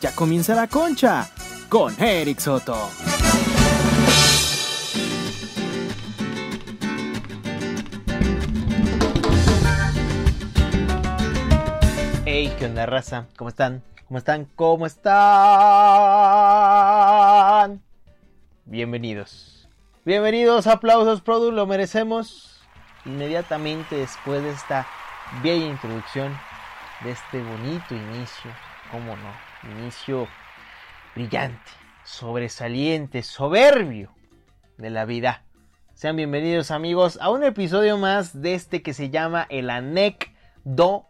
Ya comienza la concha con Eric Soto. Hey, ¿qué onda, raza? ¿Cómo están? ¿Cómo están? ¿Cómo están? Bienvenidos. Bienvenidos, aplausos, Produ, lo merecemos. Inmediatamente después de esta bella introducción, de este bonito inicio, ¿cómo no? Inicio brillante, sobresaliente, soberbio de la vida. Sean bienvenidos amigos a un episodio más de este que se llama el anecdotario.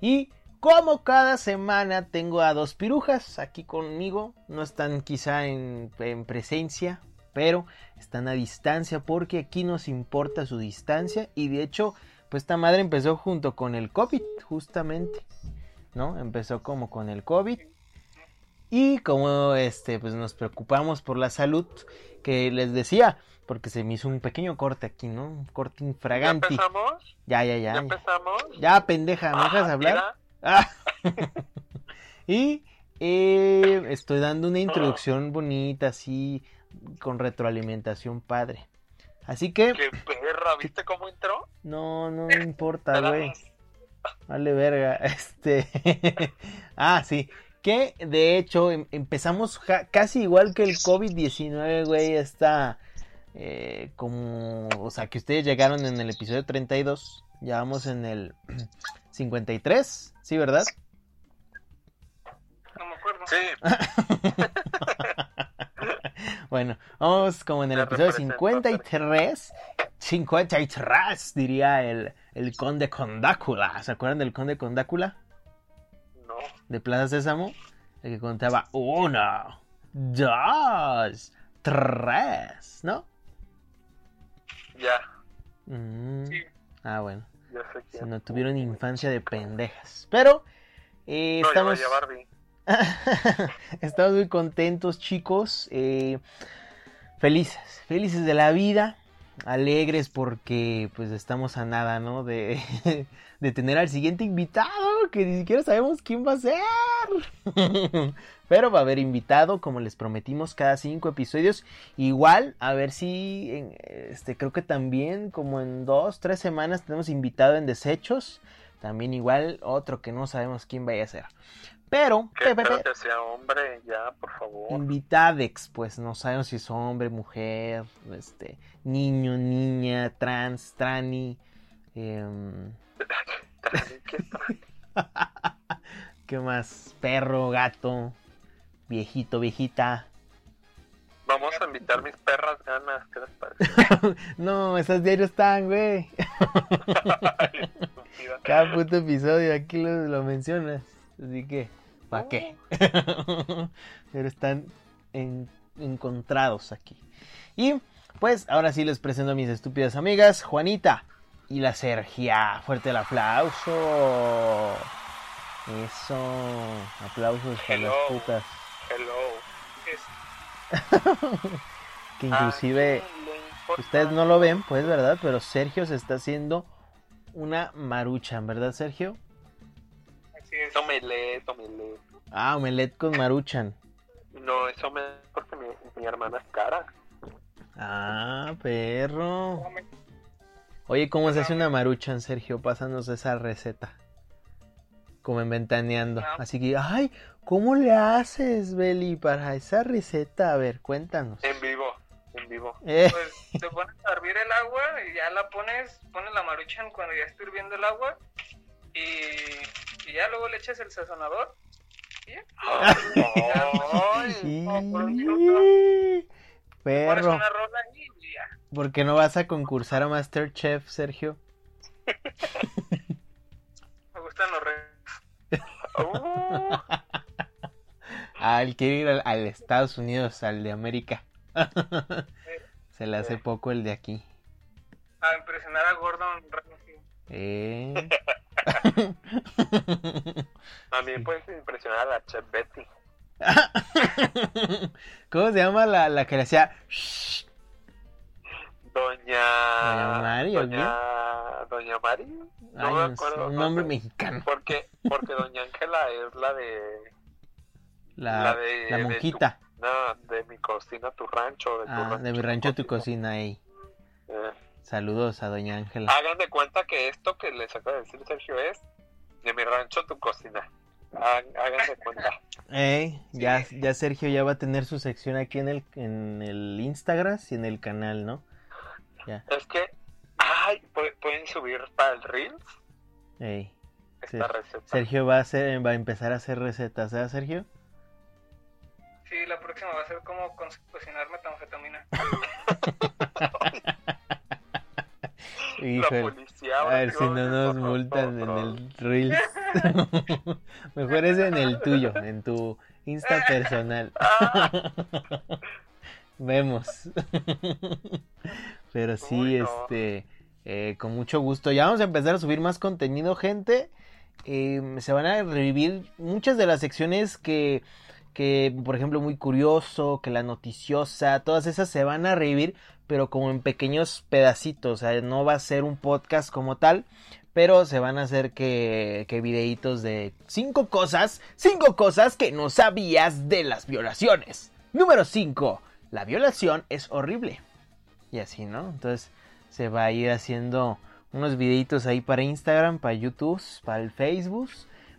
Y como cada semana tengo a dos pirujas aquí conmigo, no están quizá en, en, presencia, pero están a distancia porque aquí nos importa su distancia y de hecho, pues esta madre empezó junto con el COVID, justamente, ¿no? Empezó como con el COVID y como este, pues nos preocupamos por la salud, que les decía, porque se me hizo un pequeño corte aquí, ¿no? Un corte infragante. ¿Ya empezamos? Ya, ya, ya. ¿Ya empezamos? Ya, pendeja, ¿me dejas Ah, hablar? Ah. y eh, estoy dando una introducción bonita, así, con retroalimentación padre. Así que, ¡Qué perra! ¿Viste cómo entró? no, no me importa, güey. Vale, verga. Este. ah, sí. Que de hecho em- empezamos ja- casi igual que el COVID-19, güey. Está eh, como. O sea, que ustedes llegaron en el episodio 32. Ya vamos en el 53. ¿Sí, verdad? No me acuerdo. Sí, Bueno, vamos como en el Te episodio represento, 53. 53, diría el, el conde Condácula. ¿Se acuerdan del conde Condácula? no. de Plaza Sésamo, el que contaba uno, dos, tres, ¿no? Ya, Mm, Sí. Ah, bueno, ya sé si quién. no tuvieron infancia de pendejas. Pero eh, No, estamos, Barbie. estamos muy contentos, chicos. eh, felices, felices de la vida. Alegres porque pues estamos a nada, ¿no? De, tener al siguiente invitado, que ni siquiera sabemos quién va a ser. Pero va a haber invitado, como les prometimos, cada cinco episodios. Igual, a ver si, este, creo que también, como en dos, tres semanas, tenemos invitado en Desechos. También igual, otro que no sabemos quién vaya a ser. Pero, Que pe- pe- espero pe- que sea hombre, ya, por favor. invitadex, pues no sabemos si es hombre, mujer, este, niño, niña, trans, trani, em, ¿Qué más? Perro, gato, viejito, viejita. Vamos a invitar mis perras ganas, ¿qué les parece? no, esas diarios están, güey. Cada puto episodio aquí lo, lo mencionas. Así que, ¿para qué? Pero están en- encontrados aquí. Y pues ahora sí les presento a mis estúpidas amigas, Juanita y la Sergia. Fuerte el aplauso. Eso. Aplausos para las Hello. putas. Hello. Es- Que inclusive ¿A quién le importa? ustedes no lo ven, pues, ¿verdad? Pero Sergio se está haciendo una maruchan, ¿verdad, Sergio? Es. Tómele, tómele. Ah, omelette con maruchan. No, eso me porque mi, mi hermana es cara. Ah, perro. Oye, ¿cómo se hace una maruchan, Sergio? Pásanos esa receta. Como en Ventaneando. No. Así que, ay, ¿cómo le haces, Beli, para esa receta? A ver, cuéntanos. En vivo, en vivo. Eh, Pues te pones a hervir el agua y ya la pones, pones la maruchan cuando ya está hirviendo el agua y, y ya luego le echas el sazonador. Pones Perro. ¿Por qué no vas a concursar a Masterchef, Sergio? Me gustan los re... uh, Ah, él quiere ir al, al Estados Unidos, al de América. Se le hace poco el de aquí. a impresionar a Gordon Ramsay. Eh. me puedes impresionar a la chef Betty. ¿Cómo se llama la, la que le hacía? Doña. Doña Mari, ¿o Doña. Doña Mari. No Ay, me no acuerdo. un no nombre sé. mexicano. Porque, porque Doña Ángela es la de. La, La de- la de monjita. No, de mi cocina, tu rancho. De, tu Ah, de mi rancho, tu cocina. ey. Eh, Saludos a doña Ángela. hagan de cuenta que esto que les acaba de decir Sergio es de mi rancho, tu cocina. Ha- Hagan de cuenta. Ey, ya, ya Sergio ya va a tener su sección aquí en el, en el Instagram y en el canal, ¿no? Ya, Es que, ay, pu- pueden subir para el Reels ey. esta Sí. receta. Sergio va a hacer, va a empezar a hacer recetas, ¿eh, Sergio? Sí, la próxima va a ser como co- cocinar metanfetamina. La Híjole. policía. A ver si no nos multan en el Reels. Mejor es en el tuyo, en tu Insta personal. Ah, Vemos. Pero sí, Uy, no. este, eh, con mucho gusto. Ya vamos a empezar a subir más contenido, gente. Eh, se van a revivir muchas de las secciones que, que, por ejemplo, muy curioso, que la noticiosa, todas esas se van a revivir, pero como en pequeños pedacitos. O sea, no va a ser un podcast como tal. Pero se van a hacer que, que videitos de cinco cosas, cinco cosas que no sabías de las violaciones. Número 5. La violación es horrible. Y así, ¿no? Entonces se va a ir haciendo unos videitos ahí para Instagram, para YouTube, para el Facebook,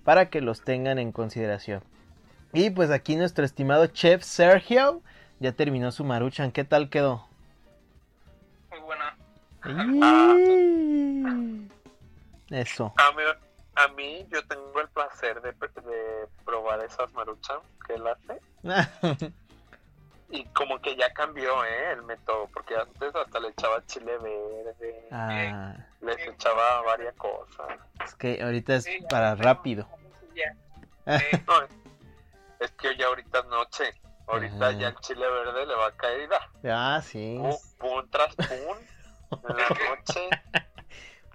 para que los tengan en consideración. Y pues aquí nuestro estimado chef Sergio ya terminó su maruchan. ¿Qué tal quedó? Muy buena. Eso. a, mí, a mí, yo tengo el placer de, de probar esas maruchan que él hace. Y como que ya cambió, ¿eh? El método. Porque antes hasta le echaba chile verde. Ah, Les echaba varias cosas. es que ahorita es Sí, para rápido. Ya. Eh, No, es que ya ahorita es noche. Ahorita Ajá. ya el chile verde le va a caer. Ah, sí. Pum, pum tras pum. En la noche.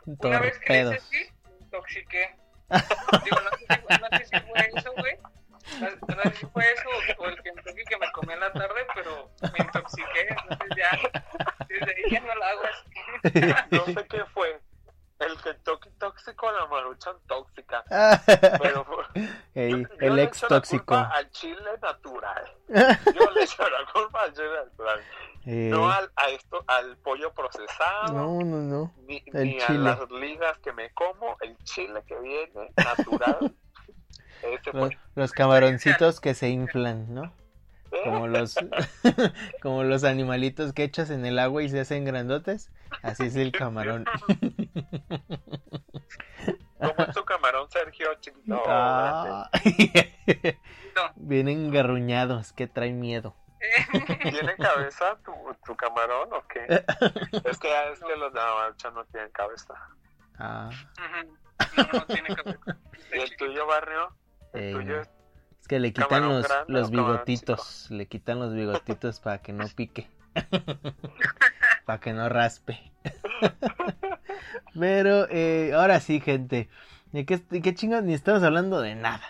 una vez que le hice Torpedos. así, me intoxiqué. Digo, no sé, si, no sé si fue eso, güey. No, sé si fue eso o, el Kentucky que me comí en la tarde, pero me intoxiqué. Entonces ya, desde ahí ya no la hago así. No sé qué fue. El tóxico, la maruchan tóxica. Pero Ey, yo- yo el le ex la tóxico. culpa al chile natural. Yo le echo la culpa al chile natural. Eh, No al, a esto, al pollo procesado. no, no, no. Ni, ni a las ligas que me como, el chile que viene natural. Los, los camaroncitos que se inflan, ¿no? Como los, como los animalitos que echas en el agua y se hacen grandotes. Así es el camarón. ¿Cómo es tu camarón, Sergio? Chiquito. Ah. No. Vienen engarruñados, que traen miedo. ¿Tiene cabeza tu, tu camarón o qué? es que es que los de la marcha no tienen cabeza. Ah. No, no tiene cabeza. ¿Y el tuyo, barrio? El eh, tuyo es es que le quitan ¿Camarón los, grande los bigotitos. Le quitan los bigotitos para que no pique. para que no raspe. Pero eh, ahora sí, gente. ¿De qué, de qué chingados? Ni estamos hablando de nada.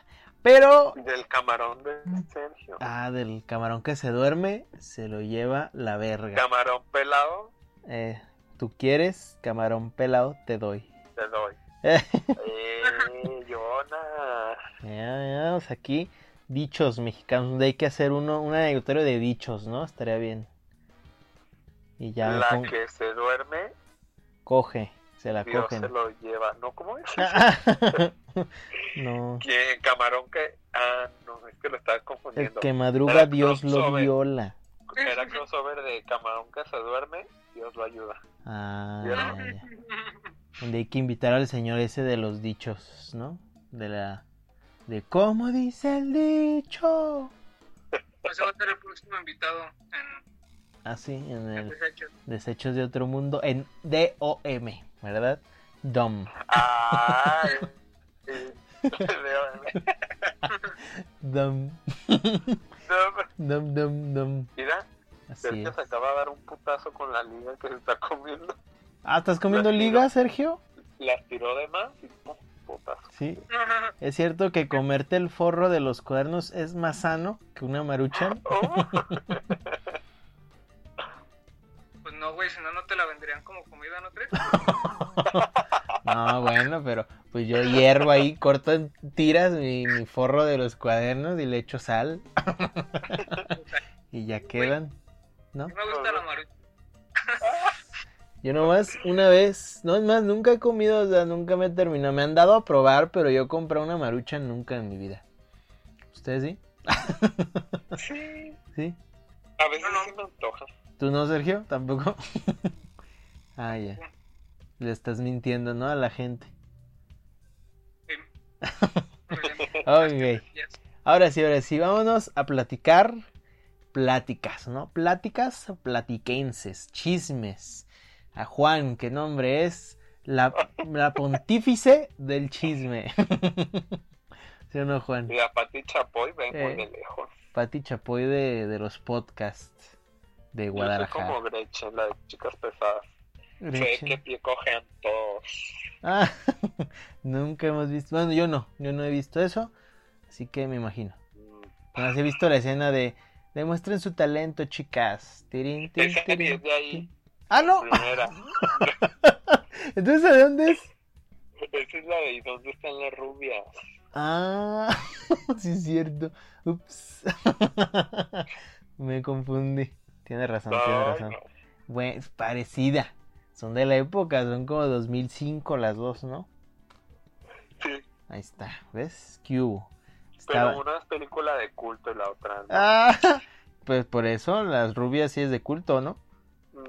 Pero del camarón de Sergio. Ah, del camarón que se duerme, se lo lleva la verga. Camarón pelado, Eh, ¿Tú quieres? Camarón pelado, te doy. te doy. Eh, Yona. ya, ya, pues aquí, dichos mexicanos. donde hay que hacer uno, un anecdotario de dichos, ¿no? Estaría bien. Y ya La con- que se duerme, coge, se la Dios cogen. se lo lleva. ¿No? ¿Cómo es? no. ¿Quién? Camarón que. Ah, no, es que lo El confundiendo. que madruga, Era Dios lo crossover. viola. Era crossover de camarón que se duerme, Dios lo ayuda. Ah, ya. Donde hay que invitar al señor ese de los dichos, ¿no? De la... De cómo dice el dicho. Ese va a ser el próximo invitado en, Así, en en el Desechos. Desechos de Otro Mundo, en DOM, ¿verdad? DOM. Ay. sí. DOM. DOM, DOM, DOM. Mira, Así Sergio es. se acaba de dar un putazo con la liga que se está comiendo. Ah, ¿estás comiendo liga, Sergio? Las tiró de más y putazo. Sí. ¿Es cierto que comerte el forro de los cuernos es más sano que una maruchan? Oh, Pues no, güey, si no, no te la venderían como comida, ¿no crees? No, bueno, pero Pues yo hiervo ahí, corto en tiras mi, mi forro de los cuadernos y le echo sal. y ya quedan. No me gusta la marucha. Yo nomás una vez, no es más, nunca he comido, o sea, nunca me he terminado. Me han dado a probar, pero yo compré una marucha nunca en mi vida. ¿Ustedes sí? Sí. ¿Sí? A veces No, no. sí me antoja. ¿Tú no, Sergio? ¿Tampoco? ah, ya. Le estás mintiendo, ¿no? A la gente. Sí. Ok. Ahora sí, ahora sí, vámonos a platicar pláticas, ¿no? Pláticas platiquenses, chismes. A Juan, que nombre es la, la pontífice del chisme. ¿Sí o no, Juan? Y a Pati Chapoy ven muy Eh. de lejos. Pati Chapoy de, de los podcasts de Yo soy Guadalajara. como Gretchen, la de chicas pesadas. Sé Gretchen. que pie cojean todos. Ah, nunca hemos visto. Bueno, yo no, yo no he visto eso, así que me imagino. Mm, Nomás he visto la escena de demuestren su talento, chicas. Esa tirín, es de ahí. Ah, no. Primera. Entonces, ¿de dónde es? Esa es la de ¿y dónde están las rubias? Ah, sí es cierto. Ups. me confundí. Tiene razón, tiene Ay, razón. no. Bueno, es parecida. Son de la época, son como 2005 las dos, ¿no? Sí, Ahí está, ¿ves? ¿Qué hubo? pero una es película de culto y la otra no. Ah, pues por eso las rubias sí es de culto, ¿no?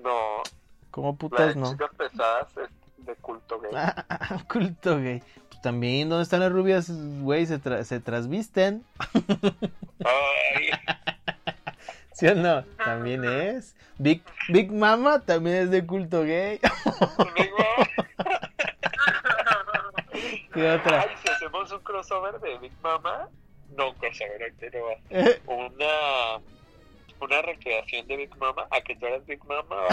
No, Como la putas no. chicas pesadas es de culto gay. Ah, culto gay. Pues también, ¿dónde están las rubias, güey? Se, tra- se trasvisten. Ay, ¿Sí o no? También es. Big, Big Mama también es de culto gay. ¿Qué otra? ay, si hacemos un crossover de Big Mama, no un crossover, pero una una recreación de Big Mama, a que tú eras Big Mama.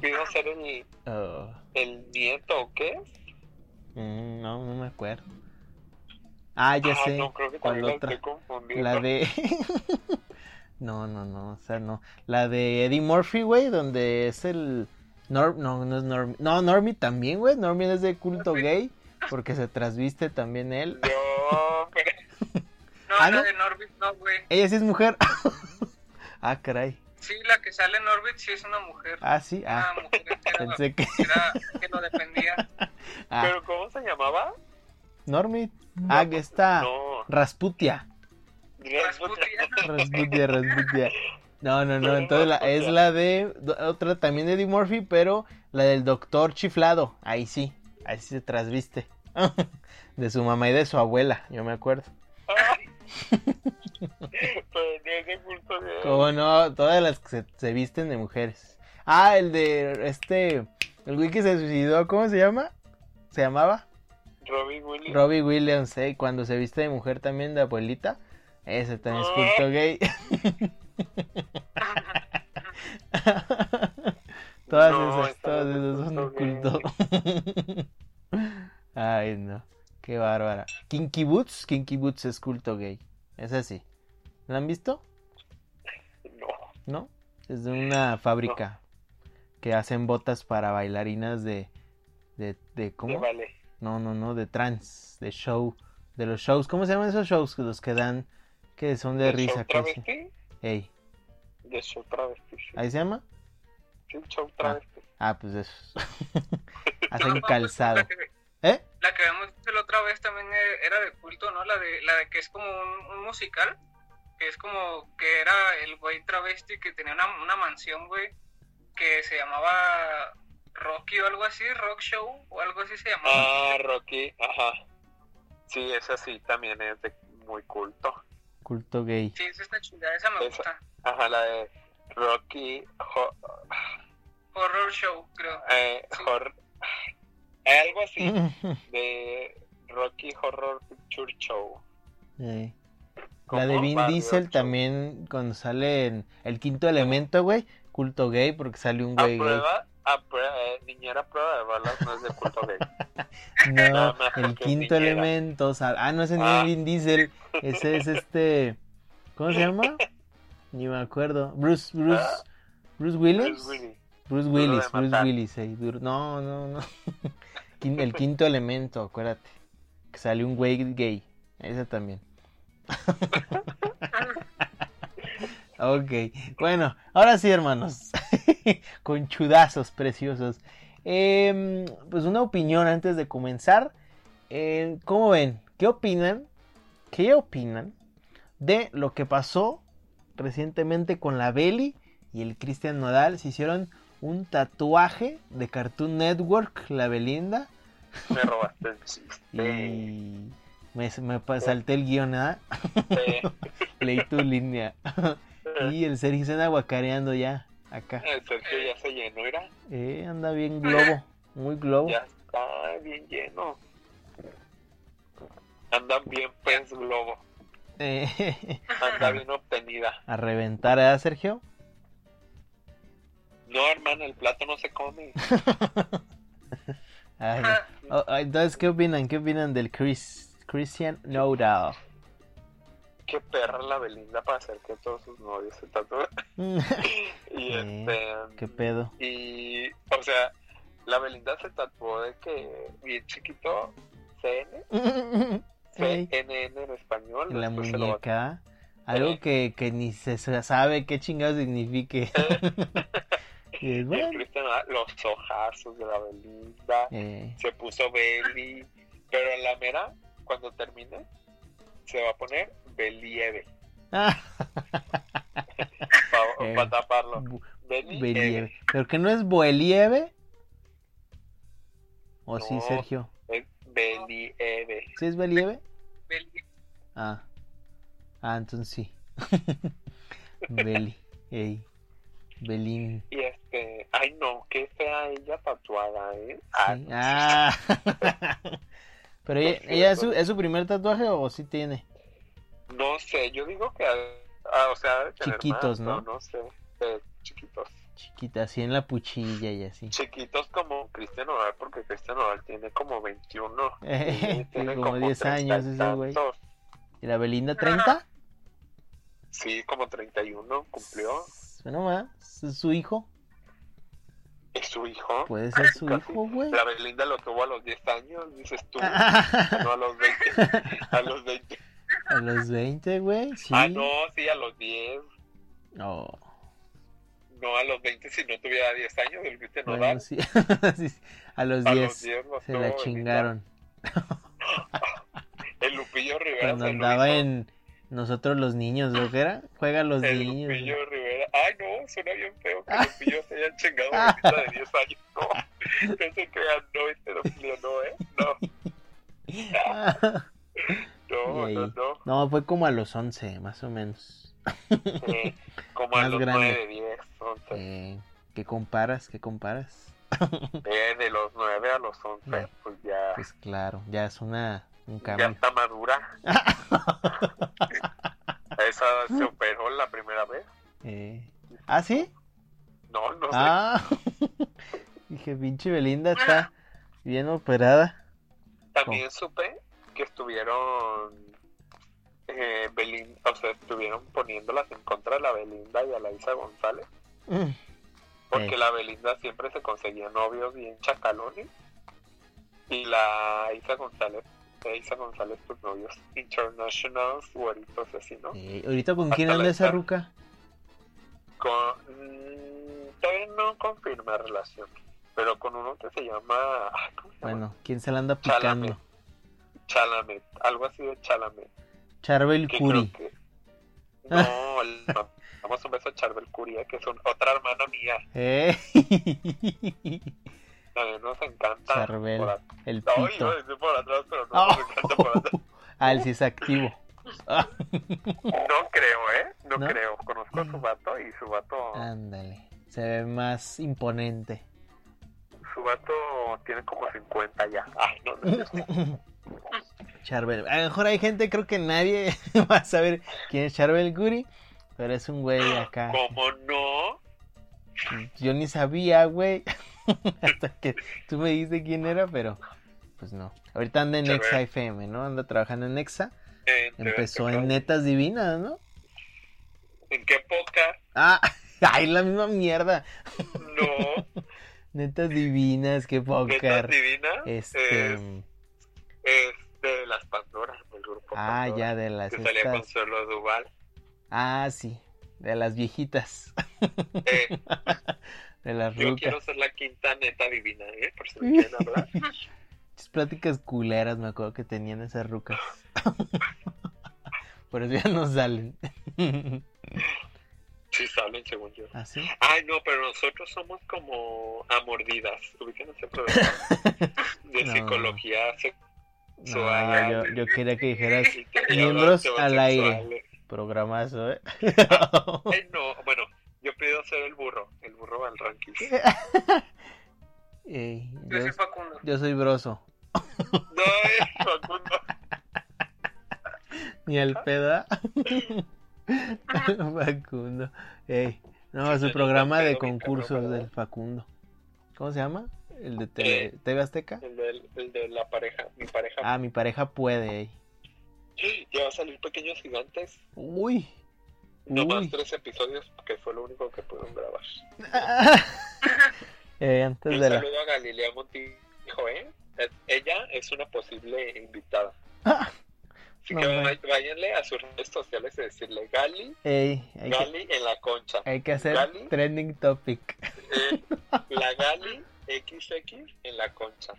Pido ser el, oh, el nieto o qué? mm, no, no me acuerdo. Ah, ya ah, sé. no, creo que ¿Cuál otra? La de. no, no, no, o sea, no. La de Eddie Murphy, güey, donde es el. Norm... No, no es Normie. No, Normie también, güey. Normie es de culto gay. Porque se trasviste también él. No, pero No, ¿Ah, la no? de Norbit no, güey. Ella sí es mujer. ah, caray. Sí, la que sale en Orbit sí es una mujer. Ah, sí. Ah, Una mujer pensé que. era- que lo dependía. Ah, ¿Pero cómo se llamaba? Normie. Ah, que está. No. Rasputia. Rasputia. Rasputia, Rasputia. No, no, no. Entonces la, es la de. Otra también de Eddie Murphy, pero la del doctor chiflado. Ahí sí. Ahí sí se trasviste. De su mamá y de su abuela, yo me acuerdo. Pero no es de culto gay. ¿Cómo no? Todas las que se, se visten de mujeres. Ah, el de este. El güey que se suicidó, ¿cómo se llama? ¿Se llamaba? Robbie Williams. Robbie Williams, ¿eh? Cuando se viste de mujer también de abuelita. Ese también es culto gay. todas No, esas, todas esas son culto. Ay, no. Qué bárbara. Kinky Boots, Kinky Boots es culto gay. Es así. ¿La han visto? No. ¿No? Es de una fábrica que hacen botas para bailarinas de. de, de ¿Cómo? vale. No, no, no, de trans, de show, de los shows. ¿Cómo se llaman esos shows? Los que dan, que son de ¿De risa. show travesti? Ey, De show travesti. Sí, ¿ahí se llama? Sí, show travesti. Ah, pues esos. No, Hacen pues, calzado. ¿Eh? La que habíamos visto la otra vez también e- era de culto, ¿no? La de, la de que es como un, un musical. Que es como que era el güey travesti que tenía una, una mansión, güey. Que se llamaba Rocky o algo así, Rock Show o algo así se llamaba. Ah, Rocky, ajá. Sí, esa sí también es de muy culto. Culto gay. Sí, esa está chida, esa me Esa. gusta. Ajá, la de Rocky Ho- Horror Show, creo. eh, Sí. Hor- algo así de Rocky Horror Picture Show. La de Vin Diesel también, cuando sale en el quinto elemento, güey. Culto gay, porque sale un güey gay. a prueba, eh, niñera prueba de balas no es de culto gay. No, el es quinto elemento. sal- Ah, no, ese no Ah. es Vin Diesel. Ese es este. ¿Cómo se llama? Ni me acuerdo. Bruce, Bruce, Ah. Bruce Willis. Bruce Willis. Bruce Willis, Bruce. Willis. ahí, duro. No, no, no. el quinto elemento, acuérdate. Que sale un güey gay. Ese también. Ok, bueno, ahora sí, hermanos. Con chudazos preciosos. Em, pues una opinión antes de comenzar. Eh, ¿Cómo ven? ¿Qué opinan? ¿Qué opinan de lo que pasó recientemente con la Belly y el Cristian Nodal? Se hicieron un tatuaje de Cartoon Network, la Belinda. Me robaste el chiste. Y me, salté el guion, ¿ah? Eh, Leí tu línea. Y el Sergio se anda guacareando ya, acá. El Sergio ya se llenó, era. Eh, anda bien globo, muy globo. Ya está bien lleno. Andan bien pez globo. Eh, Anda bien obtenida. a reventar, ¿eh, Sergio? No, hermano, el plato no se come. Ay, oh, oh, entonces, ¿qué opinan? ¿Qué opinan del Chris, Christian Nodal? Qué perra la Belinda para hacer que todos sus novios se tatúen. y este. ¿Qué pedo? Y, o sea, la Belinda se tatuó de que bien chiquito, CN, CNN en español. la muñeca. Algo que, que ni se sabe qué chingado signifique. Es el bueno. Cristian, los ojazos de la Belinda. Eh, Se puso Belly. Pero en la mera, cuando termine, se va a poner Believe. ah, Para Eh, taparlo. Believe. Believe. ¿Pero que no es Boelieve? ¿O sí, No. Sergio? Es Believe. ¿Sí es Believe? Beli- Ah. Ah, entonces sí. Beli. Ey. Belín. Y no, ella tatuada, ¿eh? Ah, Sí. Ah. Pero ella, ella es, su, es su primer tatuaje o sí tiene? No sé, yo digo que, ah, o sea, Chiquitos, más, ¿no? pero No sé, eh, chiquitos. Chiquita, así en la puchilla y así. Chiquitos como Cristian Nodal, porque Cristian Nodal tiene como 21. Eh, tiene sí, como 10 30 años ese güey. ¿Y la Belinda 30? Sí, como 31 cumplió. Bueno, más. ¿Es su hijo? Es su hijo. Puede ser su Casi. hijo, güey. La Belinda lo tuvo a los 10 años, dices tú. a No a los 20. A los 20. los 20, güey. Sí. Ah, no, sí, a los 10. Oh, No a los 20 si no tuviera 10 años el Cristian bueno, Nodal. sí. A los A 10 los 10 lo se la chingaron. El Lupillo Rivera Cuando andaba en Nosotros los niños, ¿lo que era? Juega a los El niños. Lupillo Rivera. Ay, no, suena bien feo que. Lupillo se haya chingado a una de 10 años. No, no se crean, no, este Lupillo no, ¿eh? No, no, no, no. No, fue como a los 11, más o menos. Eh, como a Más los grande. 9, 10, 11. Eh, ¿Qué comparas? ¿Qué comparas? Eh, de los 9 a los 11, Ya. pues ya, Pues claro, ya es una un ya está madura. Esa superó la primera vez. Eh, ¿Ah, sí? No, no sé. Ah, dije, pinche Belinda está bien operada. También supe que estuvieron eh, Belin- o sea, estuvieron poniéndolas en contra de la Belinda y a la Isa González, Mm, porque Eh. la Belinda siempre se conseguía novios bien chacalones y la Isa González, la Isa González tus novios internationals, güeritos así, ¿no? eh, ¿Ahorita con Hasta quién anda esa ruca? Con, mm, todavía no confirma relación, pero con uno que se llama, ¿cómo se llama? Bueno, ¿quién se la anda Chalamet. picando? Chalamet, algo así de Chalamet. Charbel creo que- No, no, damos un beso a Charbel Curia, que es un- otra hermana mía. Eh, Nos encanta. Charbel, por el No, iba a pito. decir por atrás, pero no Oh. nos encanta por atrás. Ah, el sí es activo. No creo, ¿eh? No, ¿No? creo. Conozco a su vato y su vato, ándale. Se ve más imponente. su vato tiene como 50 ya. Ay, no, no. Charbel. A lo mejor hay gente, creo que nadie va a saber quién es Charbel Curry. Pero es un güey acá. ¿Cómo no? Yo ni sabía, güey. Hasta que tú me dijiste quién era, pero pues no. Ahorita anda en. Nexa FM, ¿no? Anda trabajando en Nexa. Eh, Empezó en Netas Divinas, ¿no? ¿En qué época? Ah, ay, la misma mierda. No. Netas divinas, qué Netas póker. Divina Este. es, es de las Pandoras, del grupo Ah, Pandora, ya de las Que salía con estas. Suelo Duval. Ah, sí. De las viejitas. Eh, De las yo quiero ser la quinta neta divina, ¿eh? Por si me quieren hablar. Pláticas culeras me acuerdo que tenían esas rucas. Por eso ya no salen. Sí salen, según yo. ¿Así? Ay, no, pero nosotros somos como a mordidas. Ubican ese programa de No. psicología No, sexual. yo, yo quería que dijeras miembros al aire. programazo, ¿eh? Ay, no, bueno, yo pido ser el burro, el burro al ranking. Ey, Yo yo, soy Facundo. yo soy broso. No, es Facundo. Ni el peda. Facundo. Ey, no, su programa de concursos del Facundo. ¿Cómo se llama? ¿El de TV, Eh. TV Azteca? El de, el de la pareja, mi pareja. Ah, mi pareja puede. ey. Ya va a salir Pequeños Gigantes. Uy. No más Uy. tres episodios, porque fue lo único que pudieron grabar. Eh, antes Un de la... saludo a Galilea Montijo, ¿eh? Es- Ella es una posible invitada. Ah, Así no que váyanle a sus redes sociales y decirle Gali, Ey, hay que, Gali en la concha. hay que hacer Gali. trending topic. Eh, la Gali XX en la concha.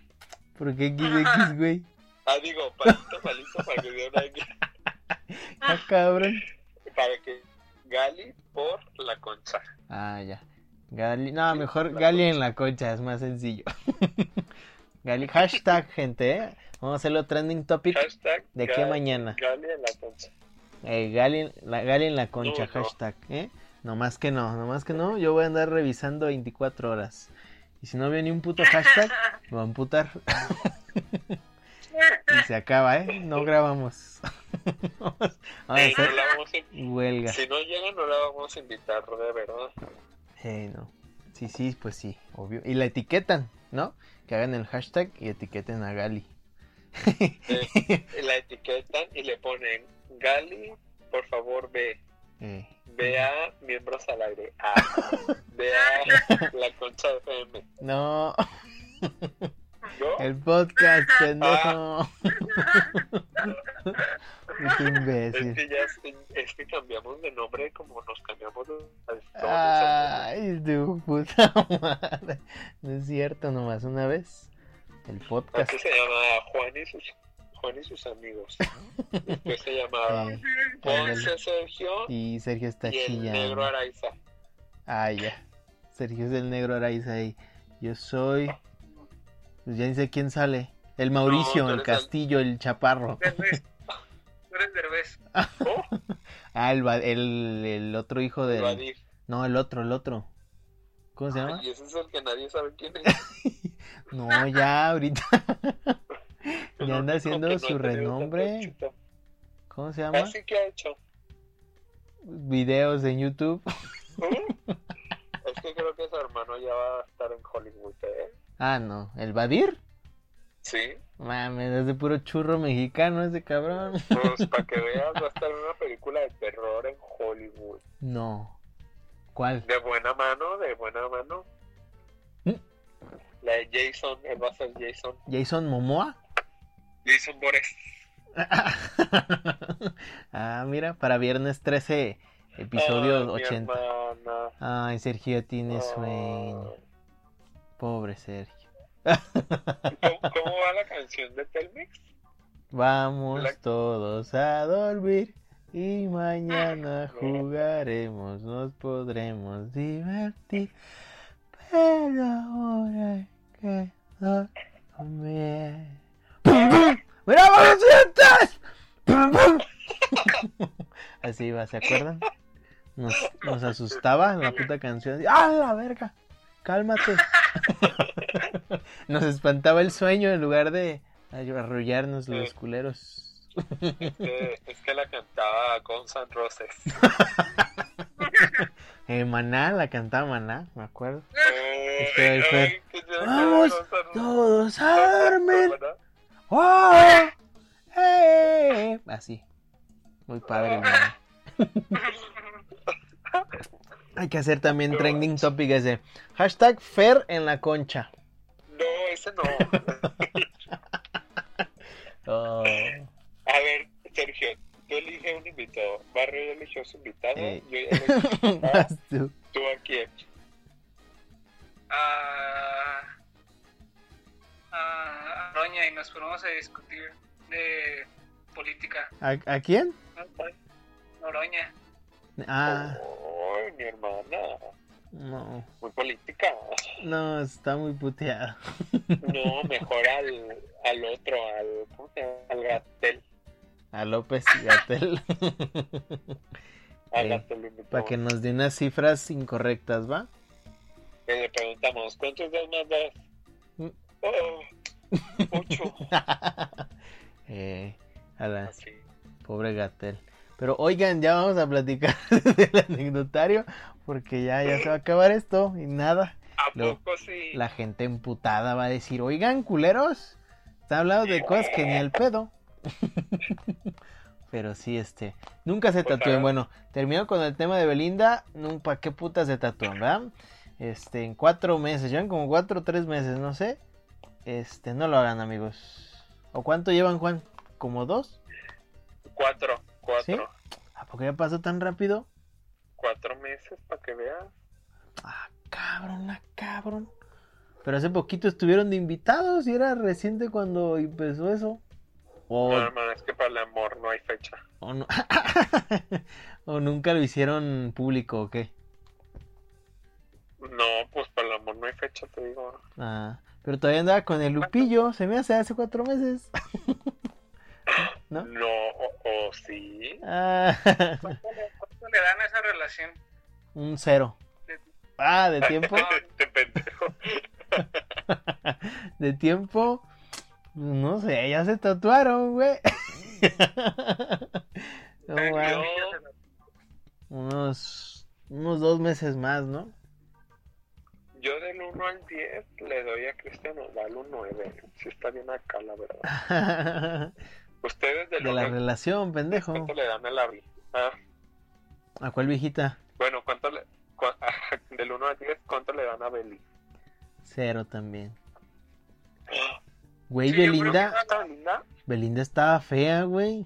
¿Por qué XX, güey? Ah, digo, palito, palito, para que vean ahí, Ah, cabrón. para que Gali por la concha. Ah, ya. Gali... No, mejor Gali en la concha, es más sencillo. Gali... Hashtag, gente, ¿eh? Vamos a hacerlo trending topic Hashtag de aquí a mañana. Gali en la concha. Eh, Gali, la, Gali en la concha, No, no. hashtag, ¿eh? No más que no, no más que no, yo voy a andar revisando 24 horas. Y si no veo ni un puto hashtag, me va a amputar. y se acaba, ¿eh? No grabamos. vamos a hacer la vamos a- huelga. Si no llega, no la vamos a invitar, de verdad. Eh, no. Sí, sí, pues sí, obvio. Y la etiquetan, ¿no? Que hagan el hashtag y etiqueten a Gali. Eh, la etiquetan y le ponen Gali, por favor ve. Eh, Ve a miembros al aire. Ah, ve a la concha FM. no, ¿Yo? el podcast, pendejo. Qué Es imbécil. que ya es, que cambiamos de nombre como nos cambiamos de Ay, tu puta madre. No es cierto, nomás una vez. El podcast. Antes se llamaba Juan y sus, Juan y sus amigos. Después se llamaba Ponce Sergio y Sergio está y el negro. Araiza. Ah, ya. Sergio es el negro Araiza ahí. Yo soy. Pues ya ni sé quién sale. El Mauricio, tú el Castillo, el Chaparro. Derbez. Tú eres Derbez. Oh, Ah, el, el, el otro hijo del. Vadir. No, el otro, el otro. ¿Cómo se llama? Y ese es el que nadie sabe quién es. No, ya, ahorita. Ya anda haciendo no su renombre. ¿Cómo se llama? Así que ha hecho. Videos en YouTube. ¿Mm? Es que creo que su hermano ya va a estar en Hollywood, ¿eh? Ah, no. ¿El Badir? Sí, Mames, es de puro churro mexicano ese cabrón. pues para que veas, va a estar una película de terror en Hollywood. No. ¿Cuál? De buena mano, de buena mano. ¿Mm? La de Jason, él va a ser Jason. ¿Jason Momoa? Jason Bores. ah, mira, para viernes 13, episodio Ay, mi 80. hermana. Ay, Sergio tiene sueño. Pobre Sergio. ¿Cómo, cómo va la canción de Telmex? Vamos La- todos a dormir y mañana jugaremos, nos podremos divertir. Pero ahora hay que dormir. ¡Pum, pum! ¡Mira, vamos, dientes! ¡Pum, pum! Así iba, ¿se acuerdan? Nos, nos asustaba la puta canción. ¡Ah, la verga! Cálmate. Nos espantaba el sueño en lugar de arrullarnos los culeros. Es que, es que la cantaba Guns N' Roses. Eh, Maná, la cantaba Maná, me acuerdo. Vamos todos a dormir. ¡Oh! ¡Eh! Así. Muy padre, Maná. Hay que hacer también trending topic ese. Hashtag Fer en la concha. No, ese no. Oh, A ver, Sergio, tú elige un invitado. Barrio ya eligió su invitado. Yo ya elegí invitado. tú. ¿Tú a quién? a, a Roña y nos ponemos a discutir de política. ¿A, a quién? Noroña. Ah, Ay, mi hermana. no. Muy política. No, está muy puteado. No, mejor al, al otro, al, ¿cómo se llama? Al Gatel. A López y Gatel. Eh. Para que nos dé unas cifras incorrectas, ¿va? Y le preguntamos, ¿cuántos dos más dos? Mm. Oh, ocho. eh, a la Así. pobre Gatel. Pero oigan, ya vamos a platicar del anecdotario porque ya, ya se va a acabar esto y nada. ¿A Lo- poco sí? La gente emputada va a decir, oigan, culeros, está hablando de cosas que ni el pedo. Pero sí, este, nunca se Pues, tatúen. Bueno, termino con el tema de Belinda, ¿para qué putas se tatúan, verdad? Este, en cuatro meses, llevan como cuatro o tres meses, no sé. Este, no lo hagan, amigos. ¿O cuánto llevan, Juan? ¿Como dos? Cuatro, cuatro. ¿A poco ya pasó tan rápido? Cuatro meses para que veas. Ah, cabrón, ah, cabrón. Pero hace poquito estuvieron de invitados y era reciente cuando empezó eso. O, No, hermano, es que para el amor no hay fecha. o no- o nunca lo hicieron público, ¿o qué? No, pues para el amor no hay fecha, te digo. Ah, pero todavía andaba con el Lupillo, se me hace hace cuatro meses. ¿No? No, sí. Ah, ¿Cuánto le, cuánto le dan a esa relación? un cero. Ah, de tiempo. Pendejo. De tiempo. No sé, ya se tatuaron, güey. No, mames. unos, unos dos meses más, ¿no? yo del 1 al 10 le doy a Cristian Nodal un 9. Sí está bien acá, la verdad. Ustedes del De 1 la al 10, relación, pendejo. ¿cuánto le dan a la? Ah, ¿A cuál viejita? bueno, ¿cuánto le, cua- del 1 al 10, ¿cuánto le dan a Beli? Cero también. Güey, Sí, Belinda. que ¿Está linda? Belinda estaba fea, güey.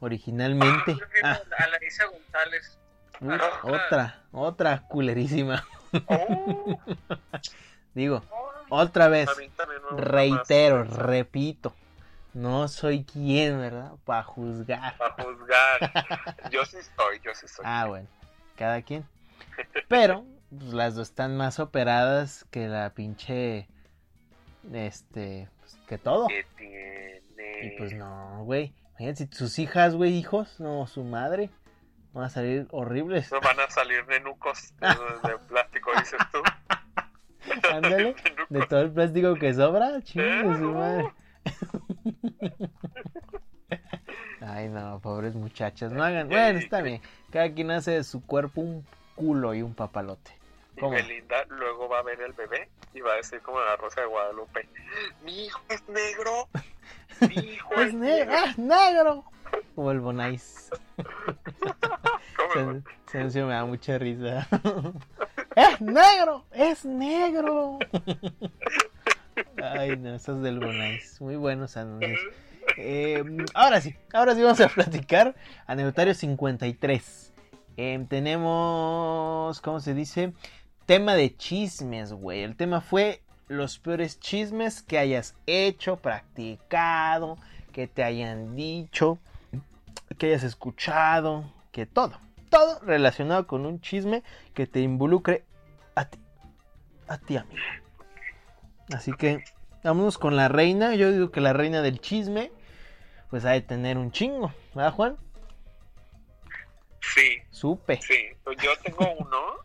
Originalmente. Prefiero Ah, a la Isa González. uf, otra, otra culerísima. Oh, Digo, otra vez. Reitero, repito. No soy quien, ¿verdad? Para juzgar. Para juzgar. Yo sí soy, yo sí soy. Ah, bueno, cada quien. Pero, pues, las dos están más operadas que la pinche. Este. pues, que todo. ¿Qué tiene? Y pues no, güey. Imagínate si sus hijas, güey, hijos, no, su madre. Van a salir horribles. No van a salir nenucos de, de plástico, dices tú. Ándale, de todo el plástico que sobra, chingue Eh, su madre. Ay, no, pobres muchachas. No hagan. Bueno, está bien. Cada quien hace de su cuerpo un culo y un papalote. Y ¿Cómo? Belinda luego va a ver el bebé y va a decir como la Rosa de Guadalupe, mi hijo es negro, mi hijo ¡Es negro! ¡Ah, negro! Como el Bonais. ¿Cómo? Se, se- se me da mucha risa. ¡Es negro! ¡Es negro! Ay, no, esos del Bonais. Muy buenos anuncios. Eh, ahora sí, ahora sí vamos a platicar. Anecdotario 53. Eh, tenemos, ¿cómo se dice? Tema de chismes, güey. El tema fue los peores chismes que hayas hecho, practicado, que te hayan dicho, que hayas escuchado, que todo. Todo relacionado con un chisme que te involucre a ti. A ti, amigo. Así que vámonos con la reina. Yo digo que la reina del chisme, pues ha de tener un chingo, ¿verdad, Juan? Sí, Supe. sí, yo tengo uno,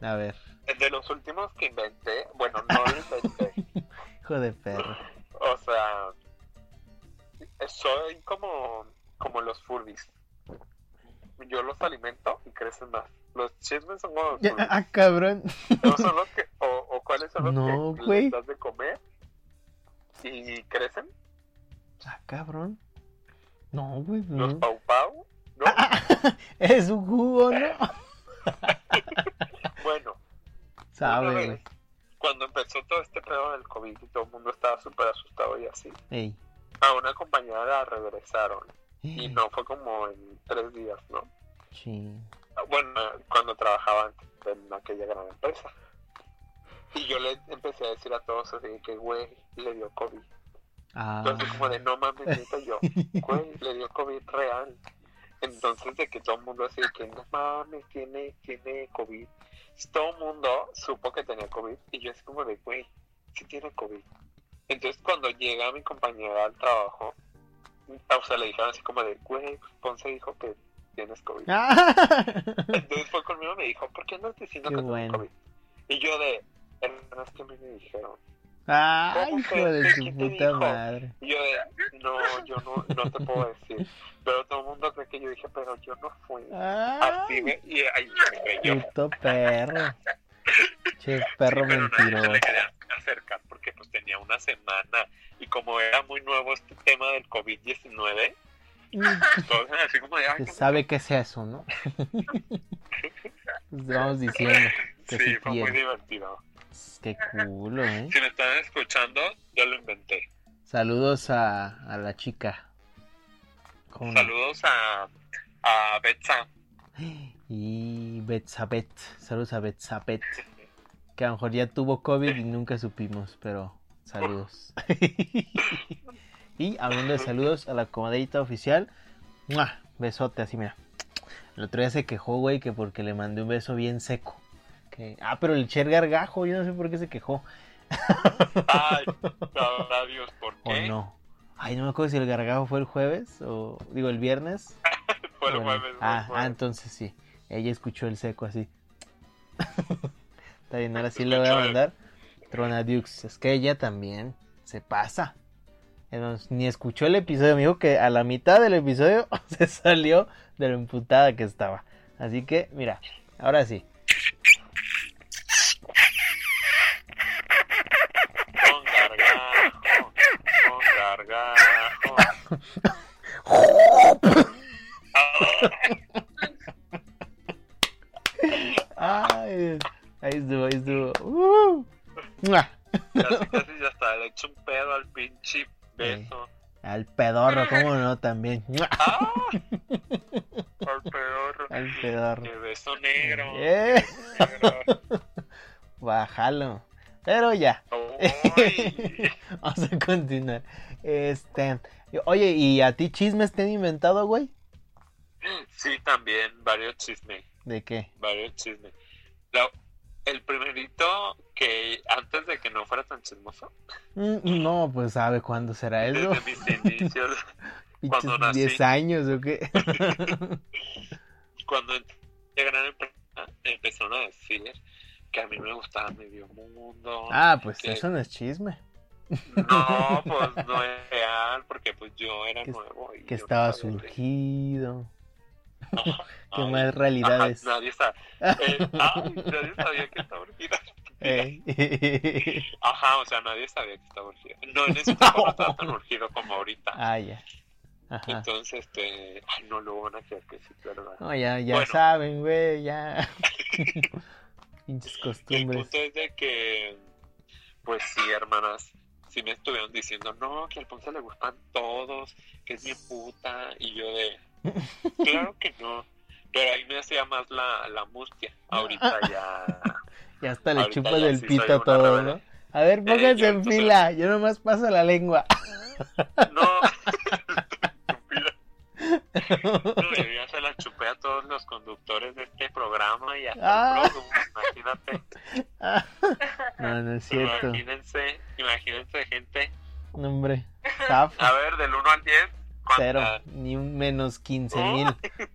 A ver, de los últimos que inventé, bueno, no lo inventé, hijo de perro. o sea, soy como, como los furbis, yo los alimento y crecen más. Los chismes son como los Ya, furbis. ah, cabrón. ¿O, son los que, o, o cuáles son los No, que les das de comer y crecen? Ah, cabrón. No, güey. Los No. pau pau, ¿no? Es un jugo, ¿no? Bueno, Sabe, güey. cuando empezó todo este pedo del COVID y todo el mundo estaba súper asustado y así, Ey. a una compañera la regresaron y no fue como en tres días, ¿no? Sí. Bueno, cuando trabajaba en aquella gran empresa. Y yo le empecé a decir a todos así que, güey, le dio COVID. Ah. Entonces como de, no mames, neta, yo, güey, le dio COVID real. Entonces de que todo el mundo así de que, no mames, tiene, tiene COVID. Todo el mundo supo que tenía COVID y yo así como de, güey, sí tiene COVID. Entonces cuando llega mi compañera al trabajo, o sea, le dijeron así como de, güey, Ponce dijo que tienes COVID. Ah. Entonces fue conmigo y me dijo, ¿por qué andas diciendo Qué que bueno. COVID? Y yo de, es que me dijeron. Ay, ¿Cómo hijo de su ¿Quién te puta madre. Y yo de, no, yo no, no te puedo decir. Pero todo el mundo cree que yo dije, pero yo no fui. Así Ay, me, y ahí me creyó. puto perro. Che, perro Sí, mentiroso. le quería acercar porque pues tenía una semana y como era muy nuevo este tema del COVID-19, todos eran así como de, Se ¿cómo sabe que es eso, ¿no? Pues vamos diciendo que Sí, sí fue muy tiene. divertido. Qué culo, ¿eh? Si me están escuchando, yo lo inventé. Saludos a, a la chica. Saludos a, a Betsa. Y Betsabet. Saludos a Betsabet. Que a lo mejor ya tuvo COVID y nunca supimos, pero saludos. y hablando de saludos a la comadrita oficial. ¡mua! Besote, así mira. El otro día se quejó, güey, que porque le mandé un beso bien seco. Que... Ah, pero el Cher Gargajo, yo no sé por qué se quejó. Ay, sabrá Dios por O qué. no. Ay, no me acuerdo si el Gargajo fue el jueves o digo el viernes. Fue el Bueno, jueves. ah, ah, entonces sí. Ella escuchó el seco así. Está bien, ahora sí le voy a mandar Trona Dukes. Es que ella también se pasa. Entonces, Ni escuchó el episodio. Me dijo que a la mitad del episodio se salió de lo emputada que estaba. Así que, mira, ahora sí. Con gargajo. Con gargajo. Ay, ahí estuvo, ahí estuvo. ¡Uh! Casi, casi ya hasta le echo un pedo al pinche beso. Al pedorro, cómo no, también. ¡Ah! Al pedorro. Al pedorro. ¡Qué beso negro! Eh, Negro. bájalo. Pero ya. Vamos a continuar. Este. Oye, ¿y a ti chismes te han inventado, güey? Sí, también, varios chismes. ¿De qué? Varios chismes. La- el primerito que antes de que no fuera tan chismoso, Mm, No, pues sabe cuándo será eso. desde mis inicios, cuando nací. 10 años o qué. cuando entré a gran empresa, empezaron a decir que a mí me gustaba medio mundo. Ah, pues que- eso no es chisme. No, pues no es real, porque pues yo era Que- nuevo. Y Que no estaba surgido. Que ay, más realidades. ajá, nadie, sa- eh, ay, nadie sabía que estaba urgida. Ajá, o sea, nadie sabía que estaba urgido. No, en ese tiempo no estaba tan urgido como ahorita. Ah, ya. Ajá. Entonces, este, ay, no lo van a creer que sí, ¿verdad? No, ya, ya Bueno. saben, güey, ya. Pinches El costumbres. punto es de que, pues sí, hermanas, sí me estuvieron diciendo, no, que al Ponce le gustan todos, que es mi puta, y yo de, claro que no. Pero ahí me hacía más la, la mustia. Ahorita ya. Ya hasta le chupas el sí pito todo, rebelde. ¿no? A ver, pónganse yo en fila. Yo nomás paso la lengua. No. No, yo ya se la chupé a todos los conductores de este programa y hasta Ah. el imagínate. No, no es cierto. Imagínense, imagínense gente. No, hombre. Zafo. A ver, del 1 al 10, Cero. ¿cuántas? Ni un menos 15 Oh. mil.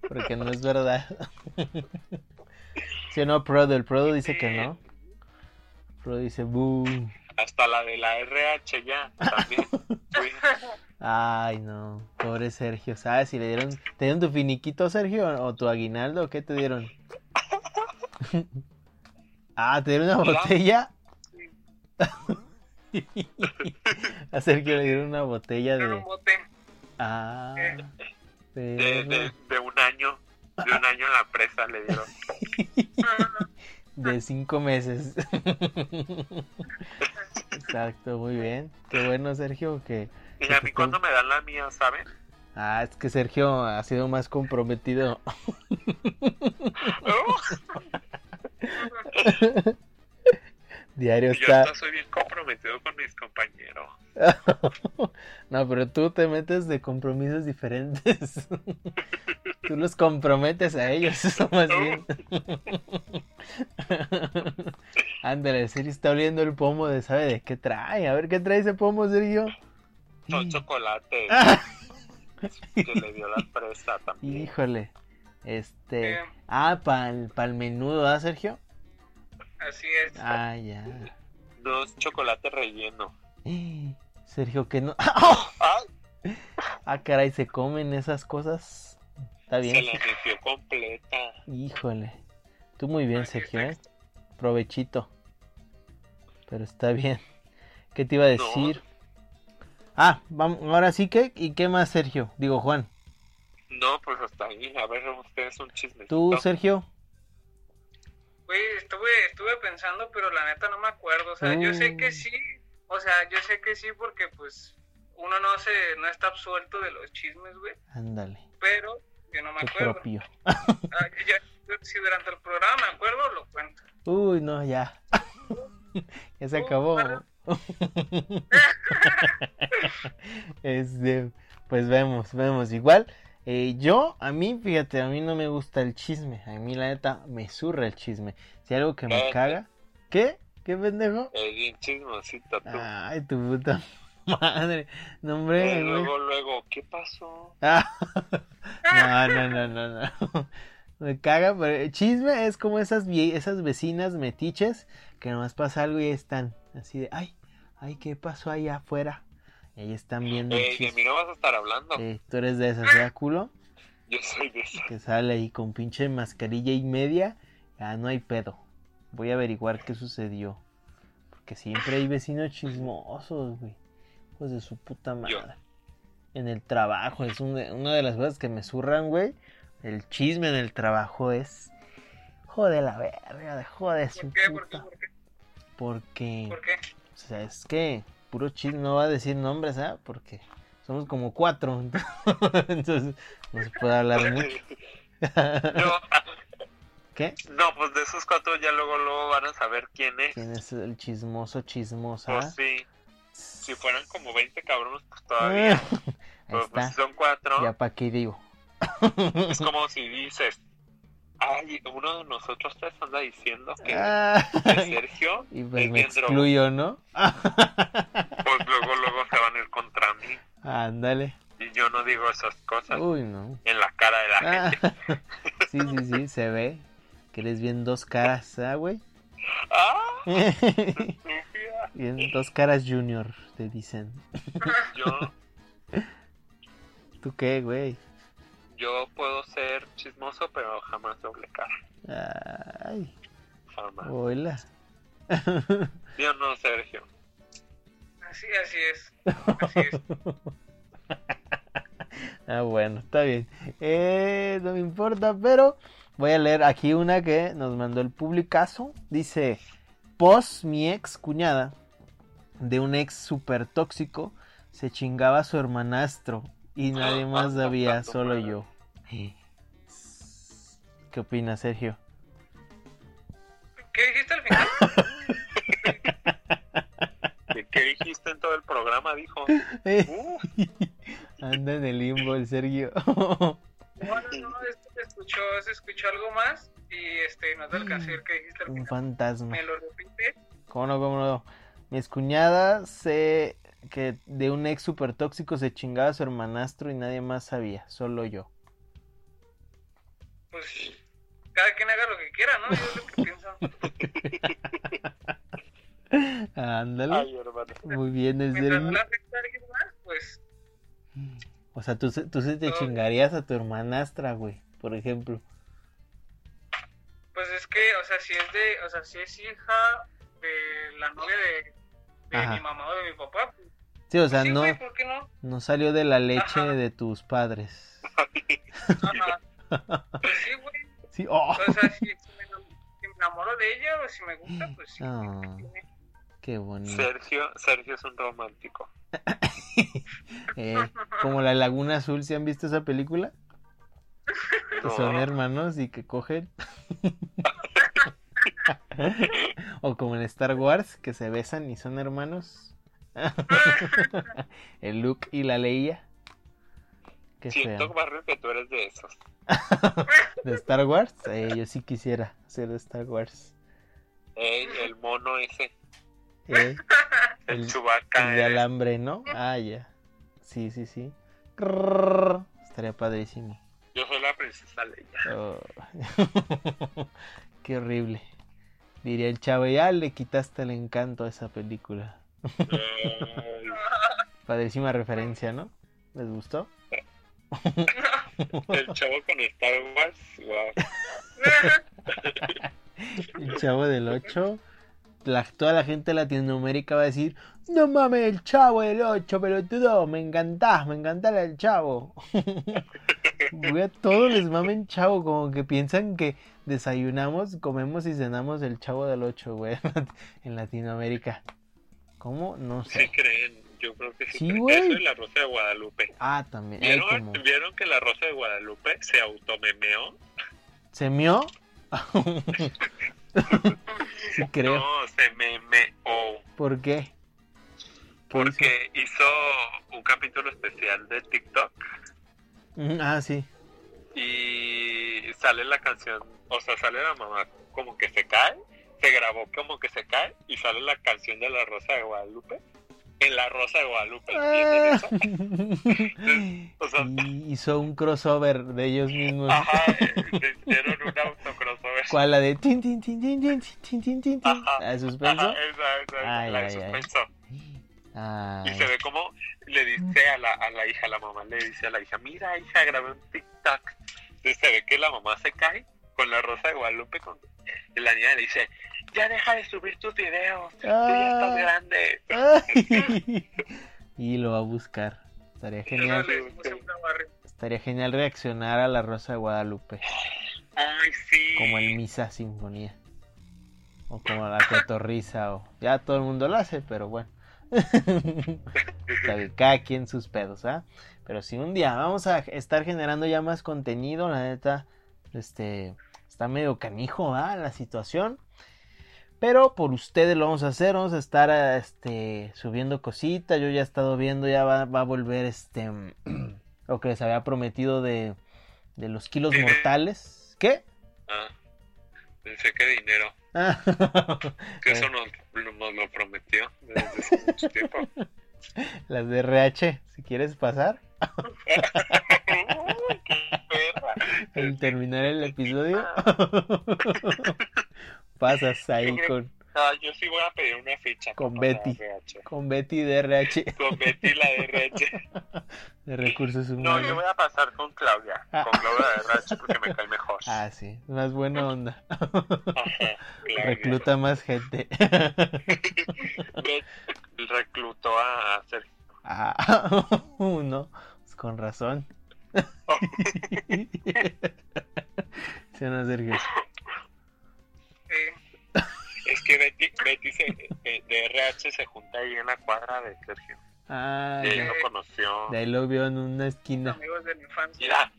Porque no es verdad. ¿Sí o no, Prodo? El Prodo dice que no. Prodo dice, boom. Hasta la de la RH ya, también. Ay, no. Pobre Sergio. ¿Sabes si le dieron. ¿Te dieron tu finiquito, Sergio? ¿O tu aguinaldo? ¿O qué te dieron? ah, ¿te dieron una botella? A Sergio le dieron una botella de. un bote. Ah. De, perro. de, de un año. De un año en la presa le dieron. De cinco meses. Exacto, muy bien. Qué bueno, Sergio, que... Y a mí cuando me dan la mía, ¿saben? Ah, es que Sergio ha sido más comprometido. Diario Yo está... hasta soy bien comprometido con mis compañeros. No, pero tú te metes de compromisos diferentes. Tú los comprometes a ellos, eso más bien. Ándale, Sergio está oliendo el pomo de sabe de qué trae. A ver qué trae ese pomo, Sergio. Son chocolates que le dio la presa también. Híjole. Este. Eh. Ah, para el menudo, ¿ah, Sergio? Así es. Ah, ya. Dos chocolates rellenos. Sergio, que no. ¡Ay! Ah, caray, se comen esas cosas. Está Se bien. la metió completa. Híjole. Tú muy bien, Sergio, ¿eh? Provechito. Pero está bien. ¿Qué te iba a decir? Ah, vamos, ahora sí que. ¿Y qué más, Sergio? Digo, Juan. No, pues hasta ahí. A ver, ustedes un chismecito. ¿Tú, Sergio? Güey, estuve, estuve pensando, pero la neta no me acuerdo. O sea, yo sé Mm. que sí. O sea, yo sé que sí porque pues uno no se, no está absuelto de los chismes, güey. Ándale. Pero yo no me Qué acuerdo. propio. Ah, ya- si durante el programa me acuerdo, lo cuento. Uy, no, ya. ya se acabó. este, pues vemos, vemos. Igual, eh, yo, a mí, fíjate, a mí no me gusta el chisme. A mí, la neta, me zurra el chisme. Si hay algo que me Eh, caga. ¿Qué? ¿Qué pendejo? Bien chismosito tú. Ay, tu puta madre. No, hombre. Eh, luego, luego, ¿qué pasó? Ah, no, no, no, no, no. Me caga, pero el chisme es como esas, esas vecinas metiches que nomás pasa algo y están así de, ay, ay, ¿qué pasó allá afuera? Y ahí están viendo el Eh, de mí no vas a estar hablando. Eh, tú eres de esas, ¿verdad, culo? Yo soy de esa. Que sale ahí con pinche mascarilla y media. Ah, no hay pedo. Voy a averiguar qué sucedió. Porque siempre hay vecinos chismosos, güey. Hijos de su puta madre. Yo. En el trabajo, es un- una de las cosas que me zurran, güey. El chisme en el trabajo es. Joder la verga, de joder su ¿Por qué? ¿Por qué? puta. ¿Por qué? Porque. ¿Por qué? O sea, es que puro chisme no va a decir nombres, ¿ah? Porque somos como cuatro. Entonces, no se puede hablar mucho. No, ah, ¿Qué? no, pues de esos cuatro ya luego, luego van a saber quién es. ¿Quién es el chismoso chismosa? Pues sí. Si fueran como 20 cabrones, pues todavía. Ahí Pero pues si son cuatro, Ya pa' qué digo. es como si dices, ay, uno de nosotros tres anda diciendo que, Ah, que Sergio y pues es me bien drogado. excluyo, ¿no? Pues luego, luego se van a ir contra mí. Ándale. Y yo no digo esas cosas Uy, no. en la cara de la Ah, gente. sí, sí, sí, se ve. Que eres bien dos caras, ¿ah, güey? ¡Ah! Estúpida! bien dos caras junior, te dicen. Yo, ¿Tú qué, güey? yo puedo ser chismoso, pero jamás doble cara. Ay, Jamás. hola. Yo no, Sergio. Así, así es. Así es. Ah, bueno, está bien. Eh, no me importa, pero voy a leer aquí una que nos mandó el publicazo. Dice, pos mi ex cuñada de un ex super tóxico se chingaba a su hermanastro y nadie más sabía, solo yo. ¿Qué opinas, Sergio? ¿Qué dijiste al final? ¿Qué, dijiste en todo el programa? Dijo. Uh, Anda en el limbo el Sergio. No, no, no, se escuchó, se escuchó algo más y este, no te alcancé ver qué dijiste al un final. fantasma. ¿Me lo repite? ¿Cómo no, cómo no? Mi excuñada se que de un ex super tóxico se chingaba a su hermanastro y nadie más sabía, solo yo. Pues cada quien haga lo que quiera, ¿no? Yo es lo que pienso. Ándale. ay, hermano. Muy bien, es no del... le afecte a alguien más, pues O sea, tú, se- tú sí te No. chingarías a tu hermanastra, güey, por ejemplo. Pues es que, o sea, si es de, o sea, si es hija de la novia de, de Ajá. mi mamá o de mi papá, pues, Sí, o sea, sí, no, güey, ¿por qué no? no salió de la leche Ajá. de tus padres. Ajá. Pues sí, güey. Sí, oh. O sea, si, si me, si me enamoro de ella o si me gusta, pues sí. Tiene- Qué bonito. Sergio, Sergio es un romántico. Eh, como la Laguna Azul, ¿se han visto esa película? Que son No. hermanos y que cogen. o como en Star Wars, que se besan y son hermanos. El Luke y la Leia. Qué Siento, feo. Barrio, que tú eres de esos. ¿De Star Wars? Eh, yo sí quisiera ser de Star Wars. Ey, el mono ese, Eh, el, El- Chewbacca. el de eh. alambre, ¿no? Ah, ya. Sí, sí, sí. Estaría padrísimo. Yo soy la princesa Leia. Oh. Qué horrible. Diría el chavo, ya le quitaste el encanto a esa película. Padrísima referencia, ¿no? ¿Les gustó? el chavo con Star Wars. Wow. El chavo del 8. La, toda la gente de Latinoamérica va a decir, no mames, el chavo del 8, pelotudo, me encantás, me encanta el chavo. Güey, a todos les mamen chavo, como que piensan que desayunamos, comemos y cenamos el chavo del 8, güey, en Latinoamérica. ¿Cómo? No Sí sé. creen, yo creo que sí. Sí, creen. Eso y la Rosa de Guadalupe. Ah, también. ¿Vieron, como... ¿Vieron que la Rosa de Guadalupe se automemeó? ¿Se sí, creo. No, se memeó. ¿Por qué? Porque hizo un capítulo especial de TikTok Ah, sí. y sale la canción, o sea, sale la mamá como que se cae, se grabó como que se cae y sale la canción de la Rosa de Guadalupe. En la Rosa de Guadalupe, ¿entienden eso? O sea- y hizo un crossover de ellos mismos. Ajá, hicieron un autocrossover. ¿Cuál? La de tin tin tin tin tin tin tin tin tin. Ajá. ¿La de suspenso? Ajá, esa, esa, Ay, la ay, de ay. Suspenso. Y se ve como le dice a la, a la hija, la mamá le dice a la hija, mira hija, grabé un TikTok. Entonces se ve que la mamá se cae con la rosa de Guadalupe con... y la niña le dice, ya deja de subir tus videos, tú ya estás Ah. grande. Ay. Y lo va a buscar. Estaría genial. Estaría genial reaccionar a la Rosa de Guadalupe. Ay, sí. Como el Misa Sinfonía. O como la Cotorrisa. O... Ya todo el mundo lo hace, pero bueno. Cada quien sus pedos, ¿ah? Pero si un día vamos a estar generando ya más contenido, la neta, este, está medio canijo, ¿ah? La situación. Pero por ustedes lo vamos a hacer, vamos a estar este, subiendo cositas. Yo ya he estado viendo, ya va, va a volver este, lo que les había prometido de, de los kilos mortales. ¿Qué? Ah, pensé que dinero, Ah, que Eh. eso nos, nos lo prometió desde hace mucho tiempo. las de RH, si quieres pasar. Qué al terminar el episodio pasas ahí con, Ah, yo sí voy a pedir una ficha. Con Betty. RH. con Betty de RH Con Betty la de RH. de recursos No, humanos. yo voy a pasar con Claudia. Con Claudia de RH porque me cae mejor. Ah, sí, más buena onda. Recluta más gente. Reclutó a Sergio. Ah, no, pues con razón. ¿Sí o no, Sergio? Sí. Que Betty, Betty se, de, de RH se junta ahí en la cuadra de Sergio. Ah, Y ahí lo conoció. de ahí lo vio en una esquina. Amigos de la infancia. Mira,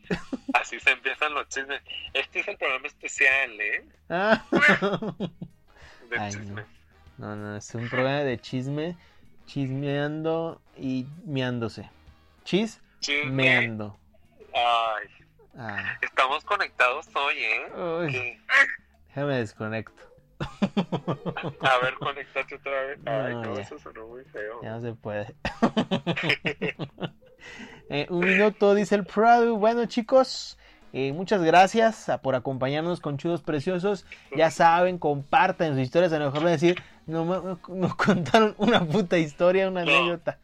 así se empiezan los chismes. Este es el programa especial, ¿eh? Ah. De Ay, chismes. No, no, es un programa de chisme, chismeando y miándose. Chisme. Chismeando. Ay, Ah, estamos conectados hoy, ¿eh? déjame desconecto. A ver, conéctate otra vez. Ay, No, no, ya. eso sonó muy feo. Ya no se puede. Eh, un minuto, dice el Prado. Bueno, chicos, eh, muchas gracias ah, por acompañarnos con Chudos Preciosos. Ya saben, compartan sus historias. A lo mejor van a decir, no nos contaron una puta historia, una No. anécdota.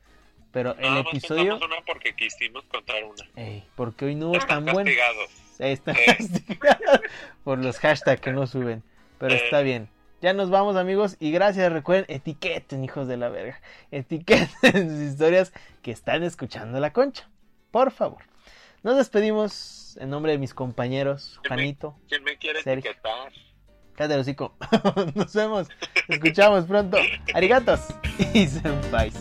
Pero el episodio, una porque quisimos contar una. Ey, porque hoy no hubo tan bueno. castigados. Están castigados por los hashtags que no suben. Pero Eh. está bien. Ya nos vamos, amigos. Y gracias. Recuerden, etiqueten, hijos de la verga. Etiqueten sus historias que están escuchando la concha. Por favor. Nos despedimos. en nombre de mis compañeros, ¿Quién me- Juanito. ¿Quién me quiere Sergio. etiquetar? Cállate hocico. Nos vemos. Escuchamos pronto. Arigatos y senpais.